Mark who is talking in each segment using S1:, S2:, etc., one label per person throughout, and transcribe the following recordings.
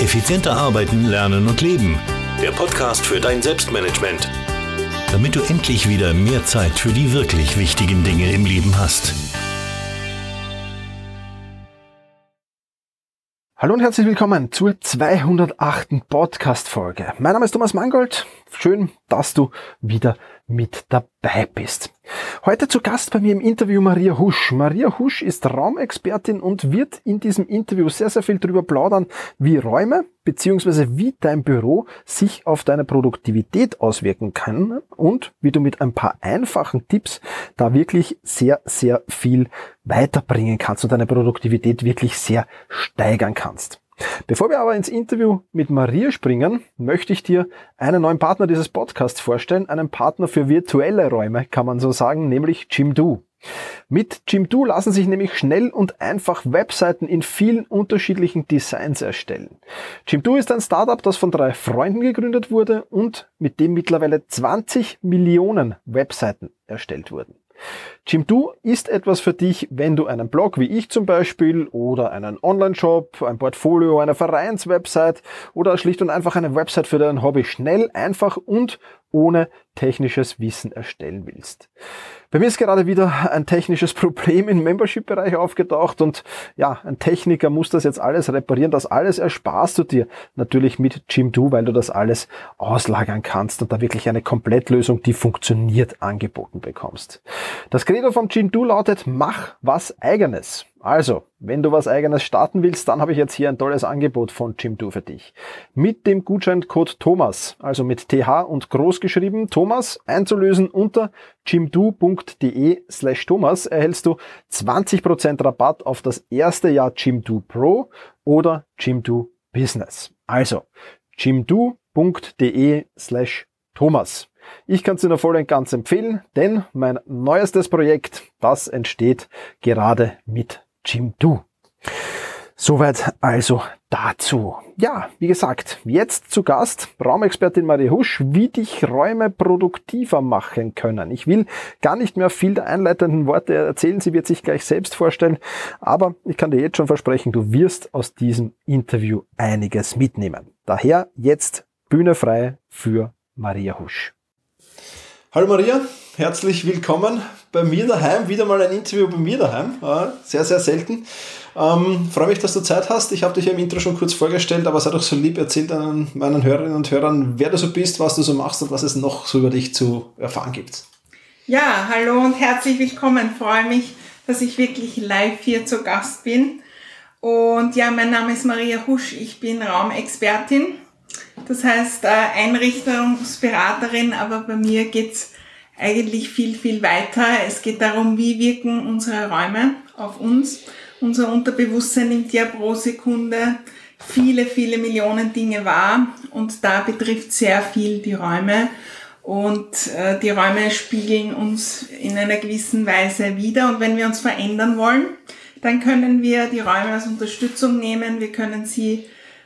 S1: Effizienter arbeiten, lernen und leben. Der Podcast für dein Selbstmanagement. Damit du endlich wieder mehr Zeit für die wirklich wichtigen Dinge im Leben hast.
S2: Hallo und herzlich willkommen zur 208. Podcast-Folge. Mein Name ist Thomas Mangold. Schön, dass du wieder mit dabei bist. Heute zu Gast bei mir im Interview Maria Husch. Maria Husch ist Raumexpertin und wird in diesem Interview sehr, sehr viel darüber plaudern, wie Räume bzw. wie dein Büro sich auf deine Produktivität auswirken kann und wie du mit ein paar einfachen Tipps da wirklich sehr, sehr viel weiterbringen kannst und deine Produktivität wirklich sehr steigern kannst. Bevor wir aber ins Interview mit Maria springen, möchte ich dir einen neuen Partner dieses Podcasts vorstellen, einen Partner für virtuelle Räume, kann man so sagen, nämlich Jimdo. Mit Jimdo lassen sich nämlich schnell und einfach Webseiten in vielen unterschiedlichen Designs erstellen. Jimdo ist ein Startup, das von drei Freunden gegründet wurde und mit dem mittlerweile 20 Millionen Webseiten erstellt wurden. Jimdo ist etwas für dich, wenn du einen Blog wie ich zum Beispiel oder einen Online-Shop, ein Portfolio, eine Vereinswebsite oder schlicht und einfach eine Website für dein Hobby schnell, einfach und ohne technisches Wissen erstellen willst. Bei mir ist gerade wieder ein technisches Problem im Membership-Bereich aufgetaucht und ja, ein Techniker muss das jetzt alles reparieren. Das alles ersparst du dir natürlich mit Jimdo, weil du das alles auslagern kannst und da wirklich eine Komplettlösung, die funktioniert, angeboten bekommst. Das Credo vom Jimdo lautet, mach was eigenes. Also, wenn du was eigenes starten willst, dann habe ich jetzt hier ein tolles Angebot von Jimdo für dich. Mit dem Gutscheincode Thomas, also mit TH und groß geschrieben, Thomas, einzulösen unter jimdo.de slash Thomas erhältst du 20% Rabatt auf das erste Jahr Jimdo Pro oder Jimdo Business. Also, jimdo.de slash Thomas. Ich kann es dir voll und ganz empfehlen, denn mein neuestes Projekt, das entsteht gerade mit Jimdo. Soweit also dazu. Ja, wie gesagt, jetzt zu Gast Raumexpertin Marie Husch, wie dich Räume produktiver machen können. Ich will gar nicht mehr viel der einleitenden Worte erzählen, sie wird sich gleich selbst vorstellen, aber ich kann dir jetzt schon versprechen, du wirst aus diesem Interview einiges mitnehmen. Daher jetzt Bühne frei für Maria Husch. Hallo Maria, herzlich willkommen bei mir daheim. Wieder mal ein Interview bei mir daheim. Sehr, sehr selten. Ähm, freue mich, dass du Zeit hast. Ich habe dich ja im Intro schon kurz vorgestellt, aber sei doch so lieb, erzähl dann meinen Hörerinnen und Hörern, wer du so bist, was du so machst und was es noch so über dich zu erfahren gibt.
S3: Ja, hallo und herzlich willkommen. Freue mich, dass ich wirklich live hier zu Gast bin. Und ja, mein Name ist Maria Husch. Ich bin Raumexpertin. Das heißt äh, Einrichtungsberaterin, aber bei mir geht's eigentlich viel, viel weiter. Es geht darum, wie wirken unsere Räume auf uns. Unser Unterbewusstsein nimmt ja pro Sekunde viele, viele Millionen Dinge wahr und da betrifft sehr viel die Räume. Und äh, die Räume spiegeln uns in einer gewissen Weise wieder. Und wenn wir uns verändern wollen, dann können wir die Räume als Unterstützung nehmen. Wir können sie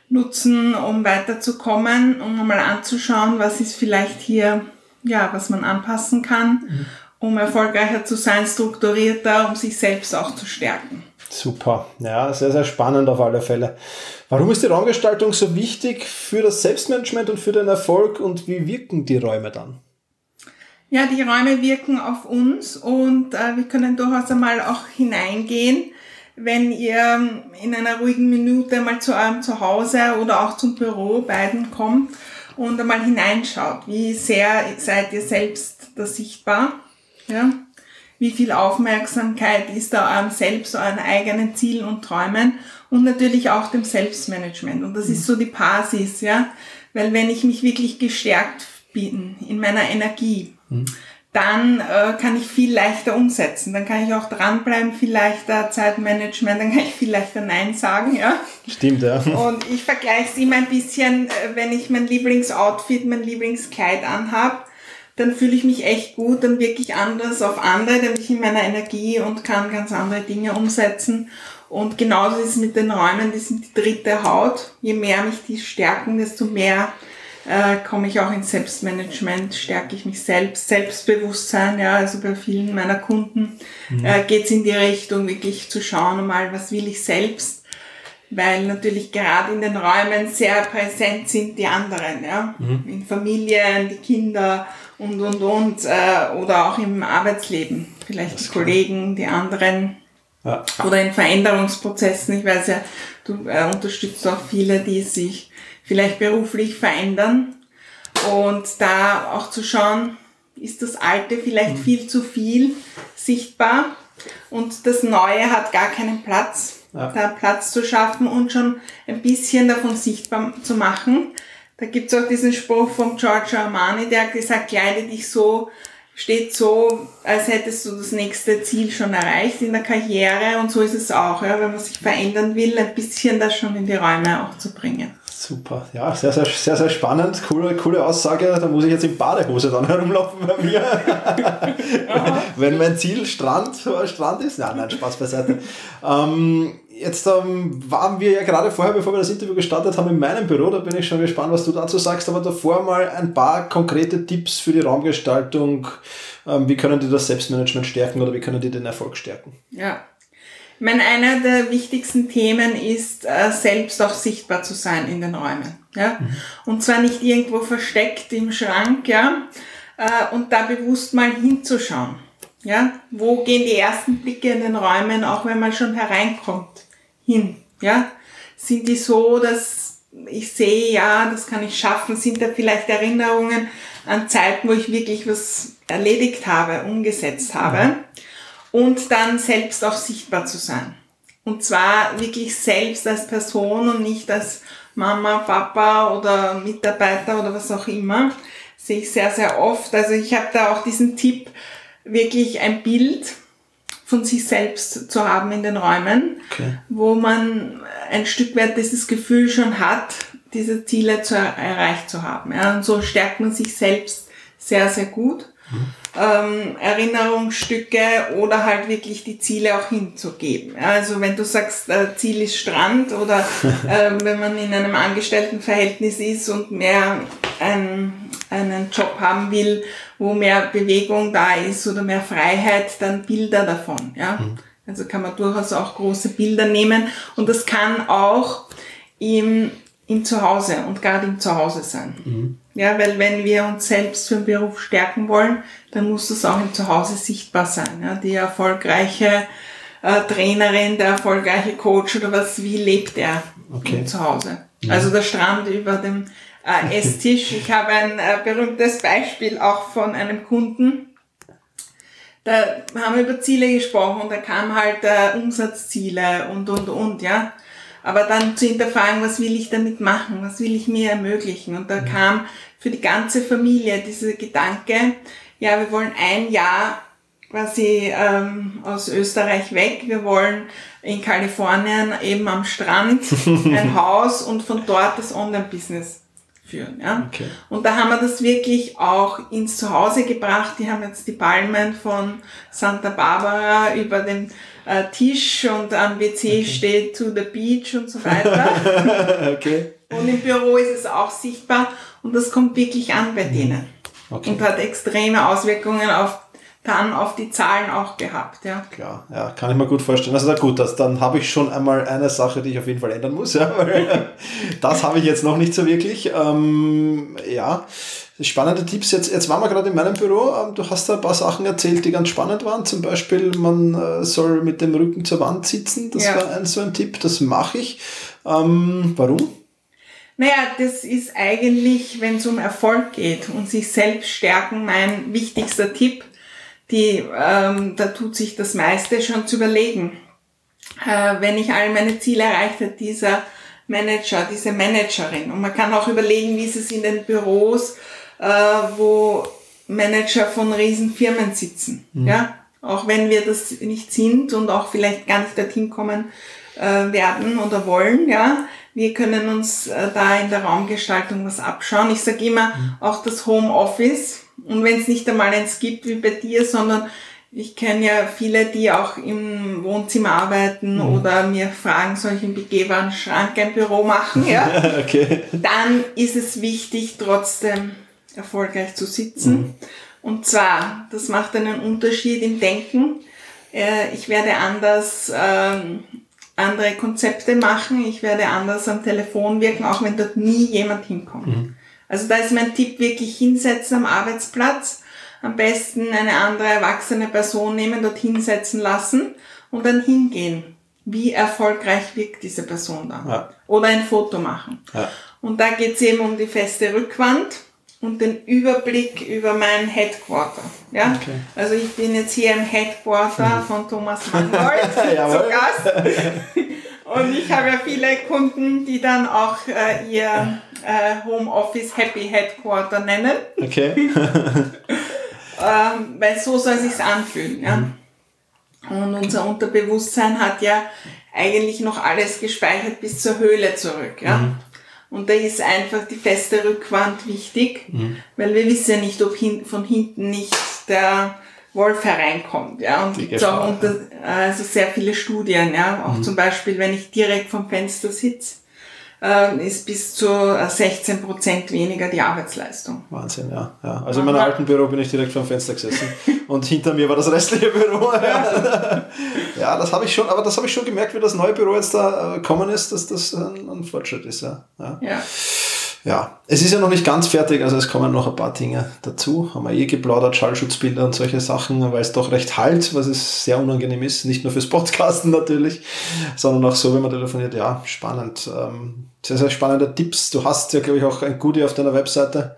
S3: nutzen, um weiterzukommen, um mal anzuschauen, was ist vielleicht hier ja, was man anpassen kann, mhm. um erfolgreicher zu sein, strukturierter, um sich selbst auch zu stärken.
S2: Super, ja, sehr, sehr spannend auf alle Fälle. Warum ist die Raumgestaltung so wichtig für das Selbstmanagement und für den Erfolg und wie wirken die Räume dann?
S3: Ja, die Räume wirken auf uns und äh, wir können durchaus einmal auch hineingehen, wenn ihr in einer ruhigen Minute mal zu eurem Zuhause oder auch zum Büro beiden kommt und einmal hineinschaut, wie sehr seid ihr selbst da sichtbar, ja? wie viel Aufmerksamkeit ist da eurem Selbst, euren eigenen Zielen und Träumen und natürlich auch dem Selbstmanagement. Und das ist so die Basis, ja, weil wenn ich mich wirklich gestärkt bin in meiner Energie, mhm dann äh, kann ich viel leichter umsetzen. Dann kann ich auch dranbleiben, viel leichter Zeitmanagement, dann kann ich viel leichter Nein sagen, ja.
S2: Stimmt, ja.
S3: Und ich vergleiche es immer ein bisschen, äh, wenn ich mein Lieblingsoutfit, mein Lieblingskleid anhab, dann fühle ich mich echt gut, dann wirklich anders auf andere, dann bin ich in meiner Energie und kann ganz andere Dinge umsetzen. Und genauso ist es mit den Räumen, die sind die dritte Haut. Je mehr mich die stärken, desto mehr äh, komme ich auch ins Selbstmanagement, stärke ich mich selbst, Selbstbewusstsein, ja, also bei vielen meiner Kunden. Mhm. äh, geht es in die Richtung, wirklich zu schauen, mal, was will ich selbst, weil natürlich gerade in den Räumen sehr präsent sind die anderen, ja, mhm. in Familien, die Kinder und und und äh, oder auch im Arbeitsleben, vielleicht die Kollegen, die anderen ja. oder in Veränderungsprozessen. Ich weiß ja, du äh, unterstützt auch viele, die sich vielleicht beruflich verändern und da auch zu schauen, ist das Alte vielleicht mhm. viel zu viel sichtbar und das Neue hat gar keinen Platz, ja. da Platz zu schaffen und schon ein bisschen davon sichtbar zu machen. Da gibt's auch diesen Spruch von Giorgio Armani, der hat gesagt, kleide dich so, steht so, als hättest du das nächste Ziel schon erreicht in der Karriere und so ist es auch, ja, wenn man sich verändern will, ein bisschen das schon in die Räume auch zu bringen.
S2: Super, ja, sehr, sehr, sehr, sehr spannend. Coole, coole Aussage. Da muss ich jetzt in Badehose dann herumlaufen bei mir. Wenn mein Ziel Strand, Strand ist. Nein, nein, Spaß beiseite. ähm, jetzt ähm, waren wir ja gerade vorher, bevor wir das Interview gestartet haben, in meinem Büro. Da bin ich schon gespannt, was du dazu sagst. Aber davor mal ein paar konkrete Tipps für die Raumgestaltung. Ähm, wie können die das Selbstmanagement stärken oder wie können die den Erfolg stärken?
S3: Ja, ich meine, einer der wichtigsten Themen ist, äh, selbst auch sichtbar zu sein in den Räumen. Ja? Mhm. Und zwar nicht irgendwo versteckt im Schrank, ja, äh, und da bewusst mal hinzuschauen. Ja? Wo gehen die ersten Blicke in den Räumen, auch wenn man schon hereinkommt, hin? Ja? Sind die so, dass ich sehe, ja, das kann ich schaffen? Sind da vielleicht Erinnerungen an Zeiten, wo ich wirklich was erledigt habe, umgesetzt habe? Mhm und dann selbst auch sichtbar zu sein. Und zwar wirklich selbst als Person und nicht als Mama, Papa oder Mitarbeiter oder was auch immer. Sehe ich sehr, sehr oft. Also ich habe da auch diesen Tipp, wirklich ein Bild von sich selbst zu haben in den Räumen, okay. wo man ein Stück weit dieses Gefühl schon hat, diese Ziele zu erreicht zu haben. Ja, und so stärkt man sich selbst sehr, sehr gut ähm, Erinnerungsstücke oder halt wirklich die Ziele auch hinzugeben. Also wenn du sagst, äh, Ziel ist Strand oder äh, wenn man in einem Angestelltenverhältnis ist und mehr ein, einen Job haben will, wo mehr Bewegung da ist oder mehr Freiheit, dann Bilder davon. Ja? Mhm. Also kann man durchaus auch große Bilder nehmen und das kann auch im, im Zuhause und gerade im Zuhause sein. Mhm. Ja, weil wenn wir uns selbst für den Beruf stärken wollen, dann muss das auch im Zuhause sichtbar sein. Ja, die erfolgreiche äh, Trainerin, der erfolgreiche Coach oder was, wie lebt er okay. im Zuhause? Ja. Also der Strand über dem äh, Esstisch. Ich habe ein äh, berühmtes Beispiel auch von einem Kunden. Da haben wir über Ziele gesprochen und da kam halt äh, Umsatzziele und, und, und, ja. Aber dann zu hinterfragen, was will ich damit machen? Was will ich mir ermöglichen? Und da mhm. kam für die ganze Familie dieser Gedanke, ja, wir wollen ein Jahr quasi ähm, aus Österreich weg. Wir wollen in Kalifornien eben am Strand ein Haus und von dort das Online-Business führen. Ja? Okay. Und da haben wir das wirklich auch ins Zuhause gebracht. Die haben jetzt die Palmen von Santa Barbara über den äh, Tisch und am WC okay. steht to the beach und so weiter. okay. Und im Büro ist es auch sichtbar und das kommt wirklich an bei denen. Okay. Und hat extreme Auswirkungen auf dann auf die Zahlen auch gehabt, ja.
S2: Klar, ja, kann ich mir gut vorstellen. Also gut, das, dann habe ich schon einmal eine Sache, die ich auf jeden Fall ändern muss, ja, weil das habe ich jetzt noch nicht so wirklich. Ähm, ja, spannende Tipps. Jetzt, jetzt waren wir gerade in meinem Büro. Ähm, du hast da ein paar Sachen erzählt, die ganz spannend waren. Zum Beispiel, man äh, soll mit dem Rücken zur Wand sitzen. Das ja. war ein, so ein Tipp, das mache ich. Ähm, warum?
S3: Naja, das ist eigentlich, wenn es um Erfolg geht und sich selbst stärken, mein wichtigster Tipp. Die, ähm, da tut sich das meiste schon zu überlegen. Äh, wenn ich all meine Ziele erreiche, dieser Manager, diese Managerin. Und man kann auch überlegen, wie ist es in den Büros, äh, wo Manager von Riesenfirmen sitzen. Mhm. Ja, auch wenn wir das nicht sind und auch vielleicht gar nicht dorthin kommen äh, werden oder wollen, ja, wir können uns äh, da in der Raumgestaltung was abschauen. Ich sage immer, mhm. auch das Homeoffice. Und wenn es nicht einmal eins gibt wie bei dir, sondern ich kenne ja viele, die auch im Wohnzimmer arbeiten mhm. oder mir fragen, soll ich im begehbaren Schrank ein Büro machen? Ja? okay. Dann ist es wichtig, trotzdem erfolgreich zu sitzen. Mhm. Und zwar, das macht einen Unterschied im Denken. Äh, ich werde anders ähm, andere Konzepte machen. Ich werde anders am Telefon wirken, auch wenn dort nie jemand hinkommt. Mhm. Also da ist mein Tipp wirklich hinsetzen am Arbeitsplatz. Am besten eine andere erwachsene Person nehmen, dort hinsetzen lassen und dann hingehen. Wie erfolgreich wirkt diese Person dann? Ja. Oder ein Foto machen. Ja. Und da geht es eben um die feste Rückwand und den Überblick über mein Headquarter. Ja? Okay. Also ich bin jetzt hier im Headquarter mhm. von Thomas Mangold zu Gast. Und ich habe ja viele Kunden, die dann auch äh, ihr äh, Homeoffice Happy Headquarter nennen. Okay. ähm, weil so soll sich's anfühlen. Ja? Mhm. Und unser Unterbewusstsein hat ja eigentlich noch alles gespeichert bis zur Höhle zurück. Ja? Mhm. Und da ist einfach die feste Rückwand wichtig, mhm. weil wir wissen ja nicht, ob hin, von hinten nicht der Wolf hereinkommt. Ja? Und gibt auch unter, also sehr viele Studien, ja? auch mhm. zum Beispiel, wenn ich direkt vom Fenster sitze äh, ist bis zu 16 Prozent weniger die Arbeitsleistung.
S2: Wahnsinn, ja. ja. Also in meinem alten Büro bin ich direkt vor dem Fenster gesessen und hinter mir war das restliche Büro. Ja, ja das habe ich schon, aber das habe ich schon gemerkt, wie das neue Büro jetzt da gekommen ist, dass das ein, ein Fortschritt ist. Ja. ja. ja ja, es ist ja noch nicht ganz fertig, also es kommen noch ein paar Dinge dazu. Haben wir eh geplaudert, Schallschutzbilder und solche Sachen, weil es doch recht halt, was es sehr unangenehm ist. Nicht nur fürs Podcasten natürlich, sondern auch so, wenn man telefoniert. Ja, spannend. Ähm, sehr, sehr spannende Tipps. Du hast ja, glaube ich, auch ein Goodie auf deiner Webseite,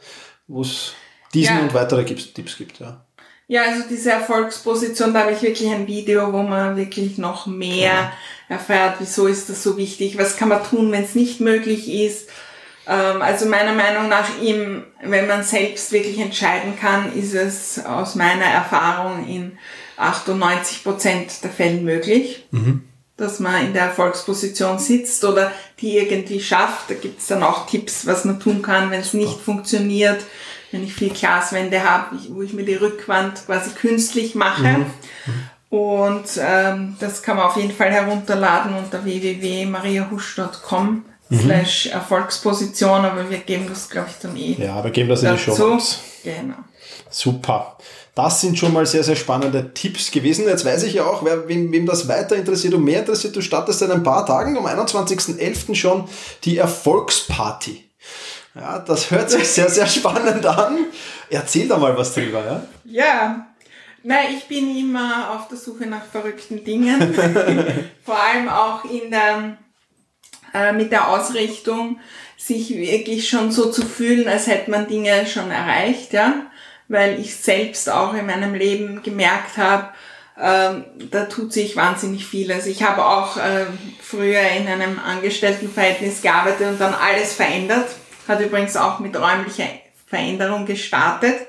S2: wo es diesen ja. und weitere Tipps gibt, ja.
S3: Ja, also diese Erfolgsposition, da habe ich wirklich ein Video, wo man wirklich noch mehr ja. erfährt, wieso ist das so wichtig, was kann man tun, wenn es nicht möglich ist also meiner Meinung nach, ihm, wenn man selbst wirklich entscheiden kann, ist es aus meiner Erfahrung in 98 Prozent der Fälle möglich, mhm. dass man in der Erfolgsposition sitzt oder die irgendwie schafft. Da gibt es dann auch Tipps, was man tun kann, wenn es nicht funktioniert. Wenn ich viel Glaswände habe, wo ich mir die Rückwand quasi künstlich mache. Mhm. Und ähm, das kann man auf jeden Fall herunterladen unter www.mariahusch.com mhm. slash Erfolgsposition, aber wir geben das, glaube ich, dann eh.
S2: Ja, wir geben das in die Show. Genau. Super. Das sind schon mal sehr, sehr spannende Tipps gewesen. Jetzt weiß ich ja auch, wer, wem, wem das weiter interessiert und mehr interessiert, du startest in ein paar Tagen, am 21.11. schon die Erfolgsparty. Ja, das hört sich sehr, sehr spannend an. Erzähl da mal was drüber, ja?
S3: Ja, Nein, ich bin immer auf der Suche nach verrückten Dingen. Vor allem auch in der äh, mit der Ausrichtung, sich wirklich schon so zu fühlen, als hätte man Dinge schon erreicht, ja, weil ich selbst auch in meinem Leben gemerkt habe, äh, da tut sich wahnsinnig viel. Also ich habe auch äh, früher in einem Angestelltenverhältnis gearbeitet und dann alles verändert. Hat übrigens auch mit räumlicher Veränderung gestartet.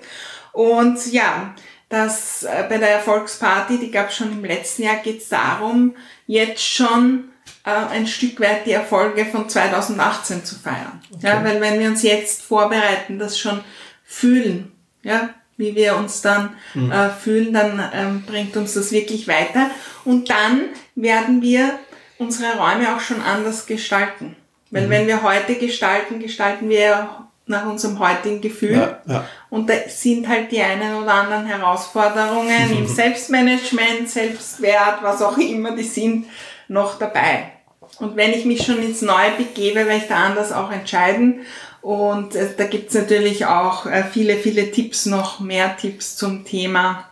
S3: Und ja, das äh, bei der Erfolgsparty, die gab es schon im letzten Jahr, geht es darum, jetzt schon ein Stück weit die Erfolge von 2018 zu feiern. Okay. Ja, weil wenn wir uns jetzt vorbereiten, das schon fühlen, ja, wie wir uns dann mhm. äh, fühlen, dann ähm, bringt uns das wirklich weiter. Und dann werden wir unsere Räume auch schon anders gestalten. Weil mhm. wenn wir heute gestalten, gestalten wir nach unserem heutigen Gefühl. Ja, ja. Und da sind halt die einen oder anderen Herausforderungen im Selbstmanagement, Selbstwert, was auch immer die sind, noch dabei. Und wenn ich mich schon ins Neue begebe, werde ich da anders auch entscheiden. Und äh, da gibt's natürlich auch äh, viele, viele Tipps, noch mehr Tipps zum Thema,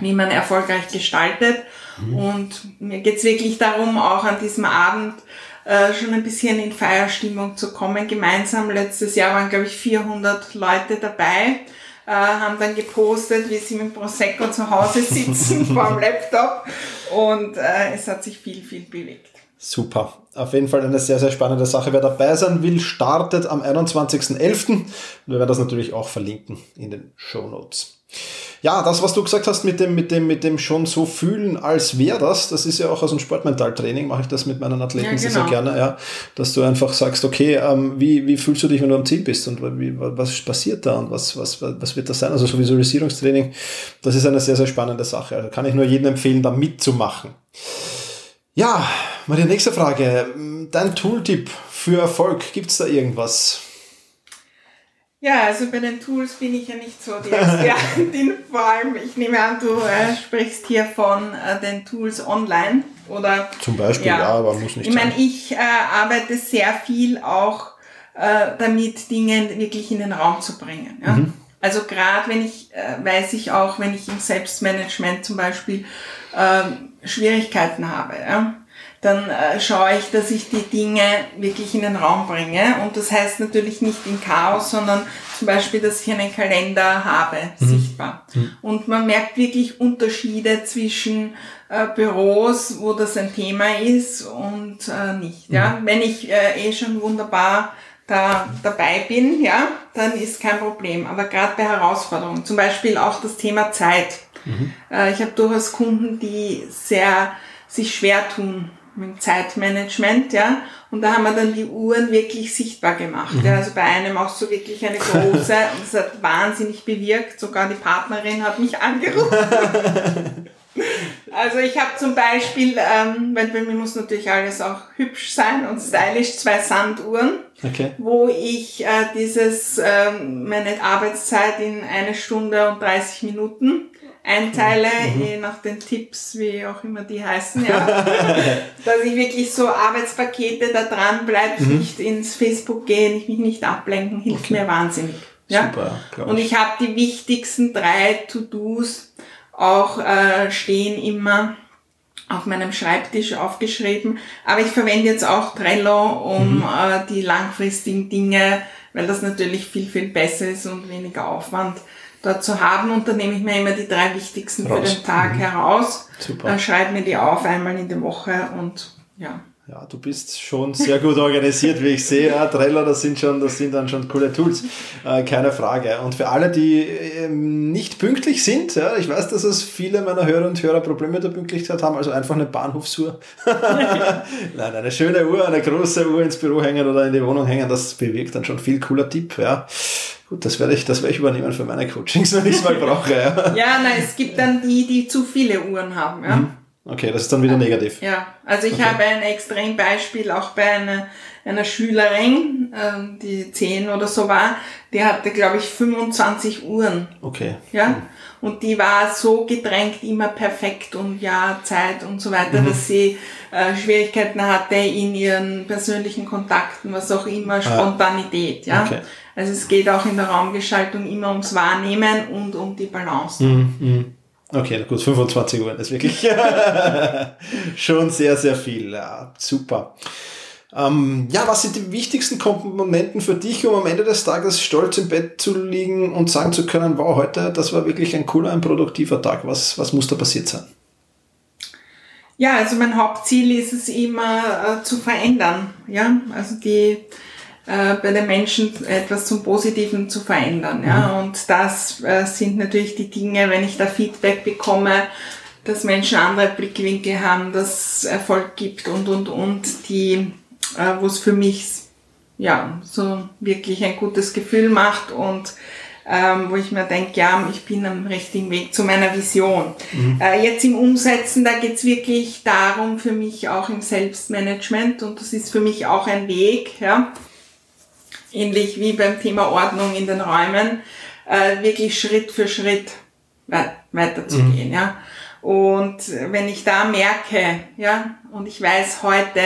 S3: wie man erfolgreich gestaltet. Mhm. Und mir geht's wirklich darum, auch an diesem Abend äh, schon ein bisschen in Feierstimmung zu kommen. Gemeinsam letztes Jahr waren, glaube ich, 400 Leute dabei. Äh, haben dann gepostet, wie sie mit Prosecco zu Hause sitzen vor dem Laptop und äh, es hat sich viel, viel bewegt.
S2: Super. Auf jeden Fall eine sehr, sehr spannende Sache. Wer dabei sein will, startet am 21.11. Wir werden das natürlich auch verlinken in den Show Notes. Ja, das, was du gesagt hast mit dem, mit dem, mit dem schon so fühlen, als wäre das, das ist ja auch aus dem Sportmentaltraining, mache ich das mit meinen Athleten ja, genau. sehr, sehr genau. gerne, ja, dass du einfach sagst, okay, ähm, wie, wie fühlst du dich, wenn du am Ziel bist und wie, was passiert da und was, was, was wird das sein? Also so Visualisierungstraining, das ist eine sehr, sehr spannende Sache. Also kann ich nur jedem empfehlen, da mitzumachen. Ja, mal die nächste Frage. Dein Tooltip für Erfolg, gibt es da irgendwas?
S3: Ja, also bei den Tools bin ich ja nicht so die Expertin. Vor allem, ich nehme an, du äh, sprichst hier von äh, den Tools online. Oder,
S2: Zum Beispiel, ja, aber muss nicht
S3: Ich meine, ich äh, arbeite sehr viel auch äh, damit, Dinge wirklich in den Raum zu bringen. Ja?
S2: Mhm.
S3: Also gerade wenn ich, äh, weiß ich auch, wenn ich im Selbstmanagement zum Beispiel äh, Schwierigkeiten habe, ja? Dann äh, schaue ich, dass ich die Dinge wirklich in den Raum bringe. Und das heißt natürlich nicht in Chaos, sondern zum Beispiel, dass ich einen Kalender habe, sichtbar. Und man merkt wirklich Unterschiede zwischen äh, Büros, wo das ein Thema ist und äh, nicht. Ja? Wenn ich äh, eh schon wunderbar da dabei bin, ja, dann ist kein Problem. Aber gerade bei Herausforderungen, zum Beispiel auch das Thema Zeit. Äh, ich habe durchaus Kunden, die sehr sich schwer tun mit dem Zeitmanagement, ja. Und da haben wir dann die Uhren wirklich sichtbar gemacht. Ja. Also bei einem auch so wirklich eine große und das hat wahnsinnig bewirkt. Sogar die Partnerin hat mich angerufen. Also ich habe zum Beispiel, ähm, weil bei mir muss natürlich alles auch hübsch sein und stylisch, zwei Sanduhren,
S2: Okay.
S3: wo ich äh, dieses, ähm, meine Arbeitszeit in eine Stunde und 30 Minuten einteile, je nach den Tipps, wie auch immer die heißen, ja. dass ich wirklich so Arbeitspakete da dran bleibe, nicht ins Facebook gehen, ich mich nicht ablenken, hilft mir wahnsinnig. Ja?
S2: Super,
S3: Und
S2: ich.
S3: habe die wichtigsten drei To-Dos auch äh, stehen immer auf meinem Schreibtisch aufgeschrieben. Aber ich verwende jetzt auch Trello, um äh, die langfristigen Dinge, weil das natürlich viel, viel besser ist und weniger Aufwand dort zu haben. Und dann nehme ich mir immer die drei wichtigsten für
S2: Raus.
S3: den Tag heraus,
S2: Super.
S3: dann schreibe mir die auf einmal in der Woche und ja.
S2: Ja, du bist schon sehr gut organisiert, wie ich sehe. Ja, Trello, das sind schon, das sind dann schon coole Tools. Äh, keine Frage. Und für alle, die ähm, nicht pünktlich sind, ja, ich weiß, dass es viele meiner Hörer und Hörer Probleme mit der Pünktlichkeit haben, also einfach eine Bahnhofsuhr. Nein, eine schöne Uhr, eine große Uhr ins Büro hängen oder in die Wohnung hängen, das bewirkt dann schon viel cooler Tipp, ja. Gut, das werde ich, das werde ich übernehmen für meine Coachings, wenn ich es mal brauche, ja.
S3: Ja, nein, es gibt dann die, die zu viele Uhren haben, ja.
S2: Okay, das ist dann wieder negativ.
S3: Ja, also ich habe ein Extrembeispiel auch bei einer, einer Schülerin, ähm, die 10 oder so war, die hatte, glaube ich, 25 Uhren.
S2: Okay.
S3: Ja, und die war so gedrängt, immer perfekt und ja, Zeit und so weiter, dass sie äh, Schwierigkeiten hatte in ihren persönlichen Kontakten, was auch immer, Spontanität, ja.
S2: Okay.
S3: Also es geht auch in der Raumgestaltung immer ums Wahrnehmen und um die Balance.
S2: Mhm. Okay, gut, 25 Uhr ist wirklich schon sehr, sehr viel. Ja, super. Ähm, ja, was sind die wichtigsten Komponenten für dich, um am Ende des Tages stolz im Bett zu liegen und sagen zu können, wow, heute, das war wirklich ein cooler, ein produktiver Tag. Was, was muss da passiert sein?
S3: Ja, also mein Hauptziel ist es immer äh, zu verändern. Ja, also die äh, bei den Menschen etwas zum Positiven zu verändern. Ja, und das äh, sind natürlich die Dinge, wenn ich da Feedback bekomme, dass Menschen andere Blickwinkel haben, dass es Erfolg gibt und und und die, äh, wo es für mich ja so wirklich ein gutes Gefühl macht und ähm, wo ich mir denke, ja, ich bin am richtigen Weg zu meiner Vision. Äh, jetzt im Umsetzen, da geht's wirklich darum, für mich auch im Selbstmanagement und das ist für mich auch ein Weg, ja, ähnlich wie beim Thema Ordnung in den Räumen, äh, wirklich Schritt für Schritt wei- weiterzugehen, ja. Und wenn ich da merke, ja, und ich weiß heute,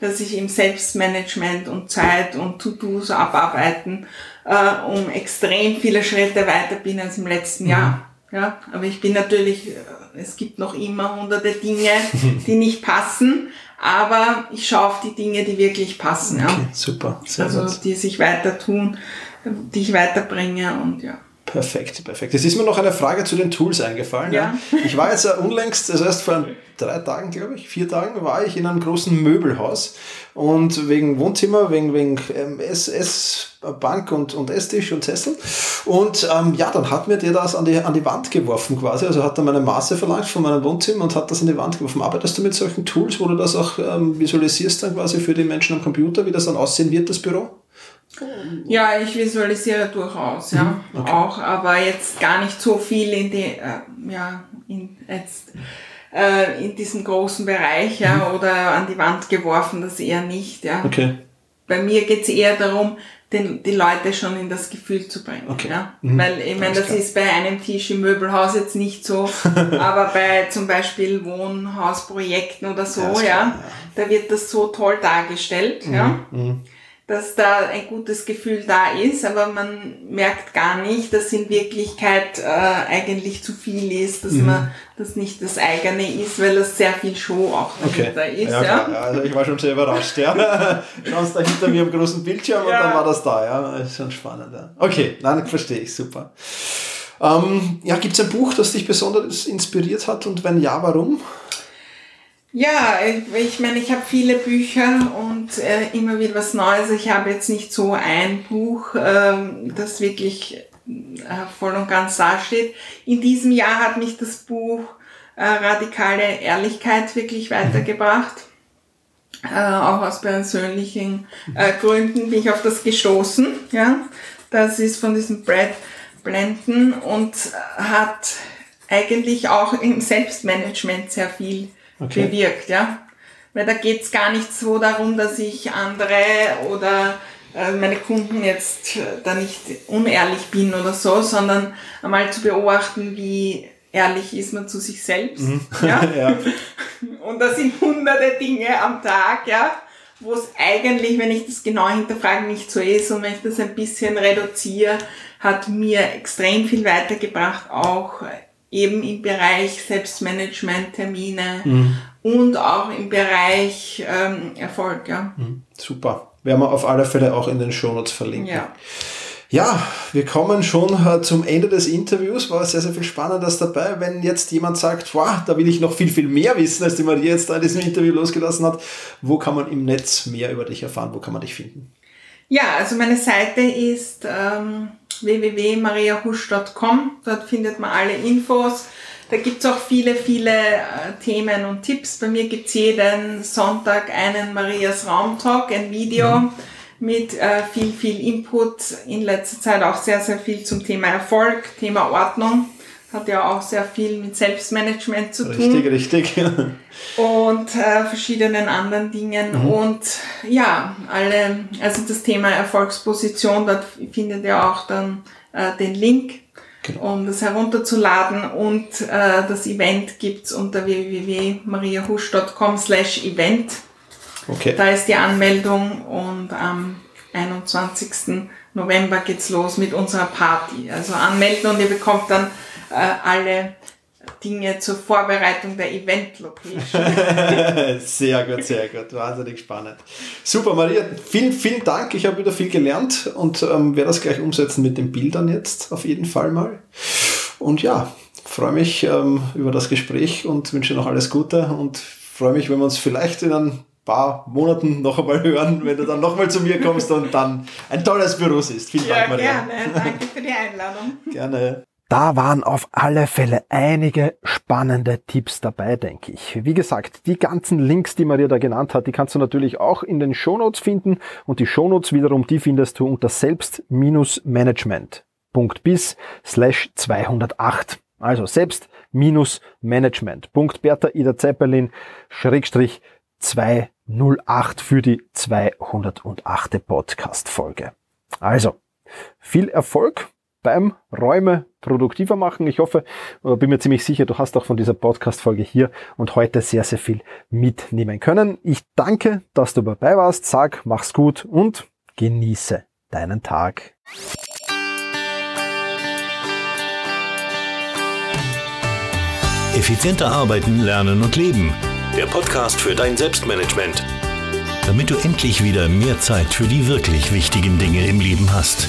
S3: dass ich im Selbstmanagement und Zeit und To-Dos abarbeiten, äh, um extrem viele Schritte weiter bin als im letzten Jahr. Ja, aber ich bin natürlich, äh, es gibt noch immer hunderte Dinge, die nicht passen, aber ich schaue auf die Dinge, die wirklich passen, ja.
S2: Okay, super, sehr
S3: Also die sich weiter tun, die ich weiterbringe und ja.
S2: Perfekt, perfekt. Es ist mir noch eine Frage zu den Tools eingefallen. Ja. Ich war jetzt unlängst, also erst vor drei Tagen, glaube ich, vier Tagen, war ich in einem großen Möbelhaus und wegen Wohnzimmer, wegen, wegen ähm, SS, Bank und, und Esstisch und Sessel. Und ähm, ja, dann hat mir der das an die, an die Wand geworfen quasi. Also hat er meine Maße verlangt von meinem Wohnzimmer und hat das an die Wand geworfen. Arbeitest du mit solchen Tools, wo du das auch ähm, visualisierst dann quasi für die Menschen am Computer, wie das dann aussehen wird, das Büro?
S3: Ja, ich visualisiere durchaus, ja,
S2: okay.
S3: auch, aber jetzt gar nicht so viel in die, äh, ja, in jetzt äh, in diesem großen Bereich, ja, oder an die Wand geworfen, das eher nicht, ja.
S2: Okay.
S3: Bei mir geht's eher darum, den, die Leute schon in das Gefühl zu bringen.
S2: Okay.
S3: Ja?
S2: Mhm.
S3: Weil ich meine, das
S2: klar.
S3: ist bei einem Tisch im Möbelhaus jetzt nicht so, aber bei zum Beispiel Wohnhausprojekten oder so,
S2: Ja,
S3: ja, da wird das so toll dargestellt, ja,
S2: Mhm.
S3: Dass da ein gutes Gefühl da ist, aber man merkt gar nicht, dass in Wirklichkeit äh, eigentlich zu viel ist, dass
S2: Mhm.
S3: man das nicht das eigene ist, weil das sehr viel Show auch
S2: Okay.
S3: dahinter ist.
S2: ja,
S3: Ja,
S2: also ich war schon sehr überrascht. Ja. Schauen Sie da hinter mir am großen Bildschirm und
S3: Ja.
S2: dann war das da. Ja, das ist schon spannend. Ja. Okay, nein, verstehe ich, super. Ähm, ja, gibt es ein Buch, das dich besonders inspiriert hat und wenn ja, warum?
S3: Ja, ich, meine, ich habe viele Bücher und äh, immer wieder was Neues. Ich habe jetzt nicht so ein Buch, ähm, das wirklich äh, voll und ganz dasteht. In diesem Jahr hat mich das Buch äh, Radikale Ehrlichkeit wirklich weitergebracht. Äh, auch aus persönlichen äh, Gründen bin ich auf das gestoßen. Ja, das ist von diesem Brad Blanton und hat eigentlich auch im Selbstmanagement sehr viel
S2: Okay.
S3: bewirkt, ja. Weil da geht's gar nicht so darum, dass ich andere oder äh, meine Kunden jetzt äh, da nicht unehrlich bin oder so, sondern einmal zu beobachten, wie ehrlich ist man zu sich selbst. Ja?
S2: ja.
S3: Und das sind hunderte Dinge am Tag, ja, wo es eigentlich, wenn ich das genau hinterfrage, nicht so ist. Und wenn ich das ein bisschen reduziere, hat mir extrem viel weitergebracht, auch eben im Bereich Selbstmanagement, Termine und auch im Bereich ähm, Erfolg, ja.
S2: Super. Werden wir auf alle Fälle auch in den Shownotes verlinken.
S3: Ja.
S2: Ja, wir kommen schon äh, zum Ende des Interviews. War sehr, sehr viel Spannendes dabei. Wenn jetzt jemand sagt, wow, da will ich noch viel, viel mehr wissen, als die Maria jetzt da in diesem Interview losgelassen hat, wo kann man im Netz mehr über dich erfahren? Wo kann man dich finden?
S3: Ja, also meine Seite ist ähm, www.mariahusch.com. Dort findet man alle Infos. Da gibt's auch viele, viele äh, Themen und Tipps. Bei mir gibt's jeden Sonntag einen Marias Raumtalk, ein Video mit äh, viel, viel Input. In letzter Zeit auch sehr, sehr viel zum Thema Erfolg, Thema Ordnung. Hat ja auch sehr viel mit Selbstmanagement zu tun
S2: Richtig, richtig.
S3: und äh, verschiedenen anderen Dingen und ja, alle, also das Thema Erfolgsposition, dort findet ihr auch dann äh, den Link,
S2: Genau.
S3: um das herunterzuladen und äh, das Event gibt's unter www.mariahusch.com slash event.
S2: Okay.
S3: Da ist die Anmeldung und am 21. November geht's los mit unserer Party. Also anmelden und ihr bekommt dann alle Dinge zur Vorbereitung der Event-Location.
S2: Sehr gut, sehr gut. Wahnsinnig spannend. Super, Maria. Vielen, vielen Dank. Ich habe wieder viel gelernt und ähm, werde das gleich umsetzen mit den Bildern jetzt auf jeden Fall mal. Und ja, freue mich ähm, über das Gespräch und wünsche noch alles Gute und freue mich, wenn wir uns vielleicht in ein paar Monaten noch einmal hören, wenn du dann nochmal zu mir kommst und dann ein tolles Büro siehst. Vielen
S3: ja,
S2: Dank, Maria.
S3: gerne. Danke für die Einladung.
S2: Gerne.
S4: Da waren auf alle Fälle einige spannende Tipps dabei, denke ich. Wie gesagt, die ganzen Links, die Maria da genannt hat, die kannst du natürlich auch in den Shownotes finden und die Shownotes wiederum, die findest du unter selbst-management.bis slash 208. Also selbst-management.bertha Ida Zeppelin Schrägstrich 208 für die 208. Podcast-Folge. Also, viel Erfolg beim Räume produktiver machen. Ich hoffe, oder bin mir ziemlich sicher, du hast auch von dieser Podcast-Folge hier und heute sehr, sehr viel mitnehmen können. Ich danke, dass du dabei warst. Sag, mach's gut und genieße deinen Tag.
S1: Effizienter arbeiten, lernen und leben. Der Podcast für dein Selbstmanagement. Damit du endlich wieder mehr Zeit für die wirklich wichtigen Dinge im Leben hast.